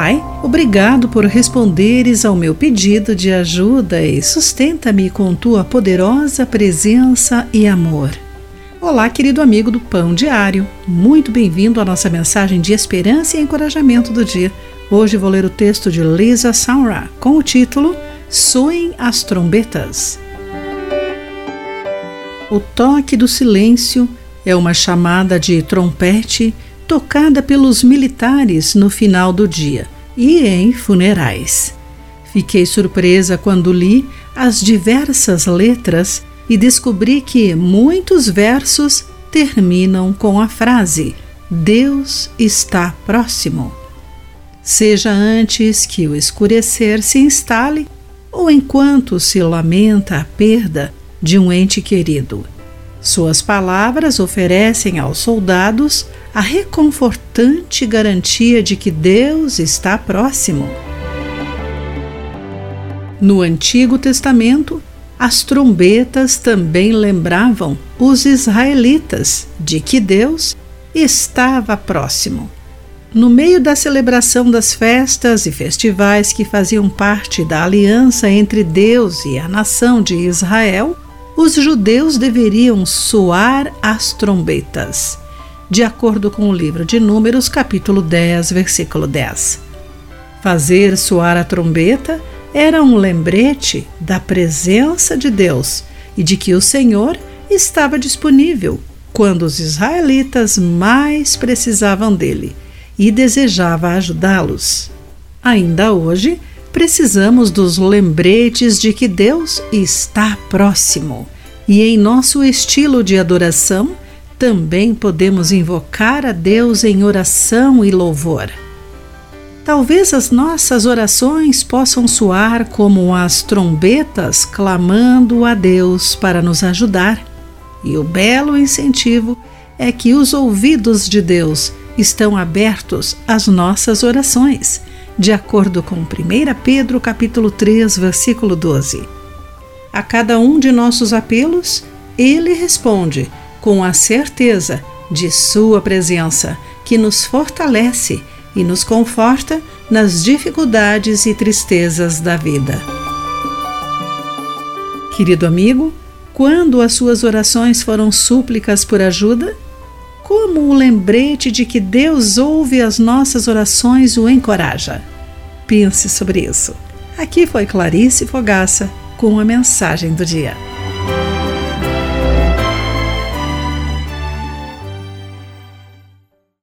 Pai, obrigado por responderes ao meu pedido de ajuda e sustenta-me com tua poderosa presença e amor. Olá, querido amigo do Pão Diário. Muito bem-vindo à nossa mensagem de esperança e encorajamento do dia. Hoje vou ler o texto de Lisa Saura com o título Soem as trombetas. O toque do silêncio é uma chamada de trompete tocada pelos militares no final do dia e em funerais. Fiquei surpresa quando li as diversas letras e descobri que muitos versos terminam com a frase: Deus está próximo. Seja antes que o escurecer se instale ou enquanto se lamenta a perda de um ente querido. Suas palavras oferecem aos soldados a reconfortante garantia de que Deus está próximo. No Antigo Testamento, as trombetas também lembravam os israelitas de que Deus estava próximo. No meio da celebração das festas e festivais que faziam parte da aliança entre Deus e a nação de Israel, os judeus deveriam soar as trombetas, de acordo com o livro de Números, capítulo 10, versículo 10. Fazer soar a trombeta era um lembrete da presença de Deus e de que o Senhor estava disponível quando os israelitas mais precisavam dele e desejava ajudá-los. Ainda hoje, precisamos dos lembretes de que Deus está próximo. E em nosso estilo de adoração, também podemos invocar a Deus em oração e louvor. Talvez as nossas orações possam soar como as trombetas clamando a Deus para nos ajudar. E o belo incentivo é que os ouvidos de Deus estão abertos às nossas orações de acordo com 1 Pedro capítulo 3, versículo 12. A cada um de nossos apelos, ele responde com a certeza de sua presença, que nos fortalece e nos conforta nas dificuldades e tristezas da vida. Querido amigo, quando as suas orações foram súplicas por ajuda, como o lembrete de que Deus ouve as nossas orações o encoraja. Pense sobre isso. Aqui foi Clarice Fogaça com a mensagem do dia.